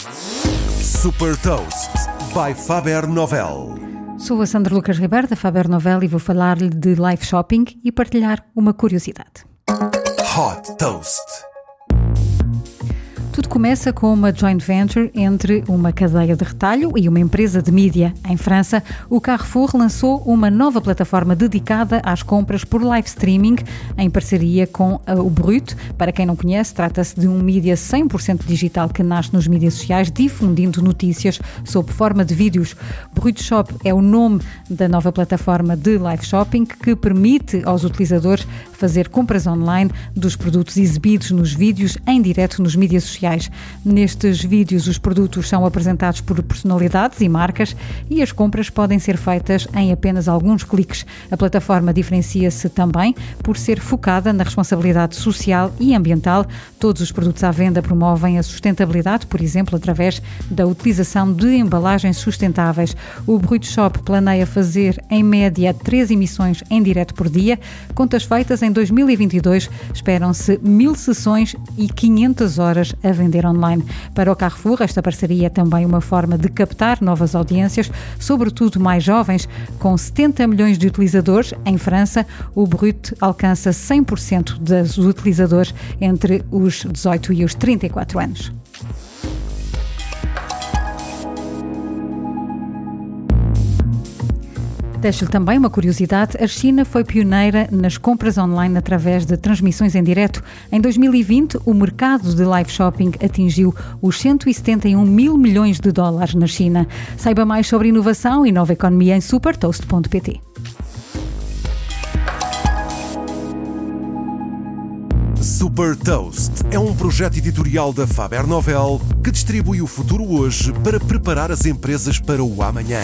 Super Toast by Faber Novel. Sou a Sandra Lucas Ribeiro da Faber Novel e vou falar-lhe de live shopping e partilhar uma curiosidade. Hot Toast. Começa com uma joint venture entre uma cadeia de retalho e uma empresa de mídia. Em França, o Carrefour lançou uma nova plataforma dedicada às compras por live streaming em parceria com o Brut. Para quem não conhece, trata-se de um mídia 100% digital que nasce nos mídias sociais, difundindo notícias sob forma de vídeos. Brut Shop é o nome da nova plataforma de live shopping que permite aos utilizadores fazer compras online dos produtos exibidos nos vídeos em direto nos mídias sociais. Nestes vídeos, os produtos são apresentados por personalidades e marcas e as compras podem ser feitas em apenas alguns cliques. A plataforma diferencia-se também por ser focada na responsabilidade social e ambiental. Todos os produtos à venda promovem a sustentabilidade, por exemplo, através da utilização de embalagens sustentáveis. O Brut Shop planeia fazer, em média, três emissões em direto por dia. Contas feitas em 2022, esperam-se mil sessões e 500 horas a vender online. Para o Carrefour, esta parceria é também uma forma de captar novas audiências, sobretudo mais jovens. Com 70 milhões de utilizadores, em França, o Brut alcança 100% dos utilizadores entre os 18 e os 34 anos. Deixo-lhe também uma curiosidade: a China foi pioneira nas compras online através de transmissões em direto. Em 2020, o mercado de live shopping atingiu os 171 mil milhões de dólares na China. Saiba mais sobre inovação e nova economia em supertoast.pt. Super Toast é um projeto editorial da Faber Novel que distribui o futuro hoje para preparar as empresas para o amanhã.